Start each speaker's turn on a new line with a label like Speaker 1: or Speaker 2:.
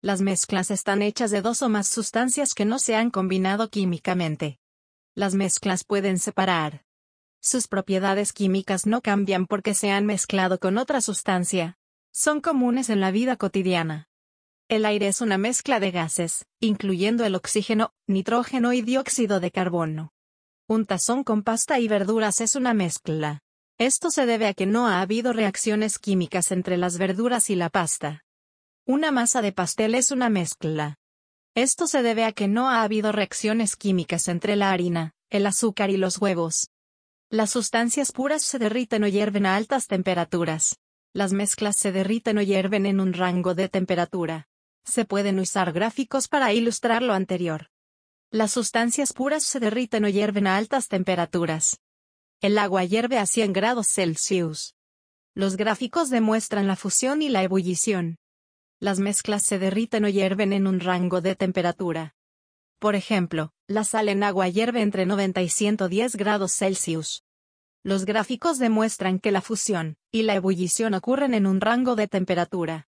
Speaker 1: Las mezclas están hechas de dos o más sustancias que no se han combinado químicamente. Las mezclas pueden separar. Sus propiedades químicas no cambian porque se han mezclado con otra sustancia. Son comunes en la vida cotidiana. El aire es una mezcla de gases, incluyendo el oxígeno, nitrógeno y dióxido de carbono. Un tazón con pasta y verduras es una mezcla. Esto se debe a que no ha habido reacciones químicas entre las verduras y la pasta. Una masa de pastel es una mezcla. Esto se debe a que no ha habido reacciones químicas entre la harina, el azúcar y los huevos. Las sustancias puras se derriten o hierven a altas temperaturas. Las mezclas se derriten o hierven en un rango de temperatura. Se pueden usar gráficos para ilustrar lo anterior. Las sustancias puras se derriten o hierven a altas temperaturas. El agua hierve a 100 grados Celsius. Los gráficos demuestran la fusión y la ebullición las mezclas se derriten o hierven en un rango de temperatura. Por ejemplo, la sal en agua hierve entre 90 y 110 grados Celsius. Los gráficos demuestran que la fusión y la ebullición ocurren en un rango de temperatura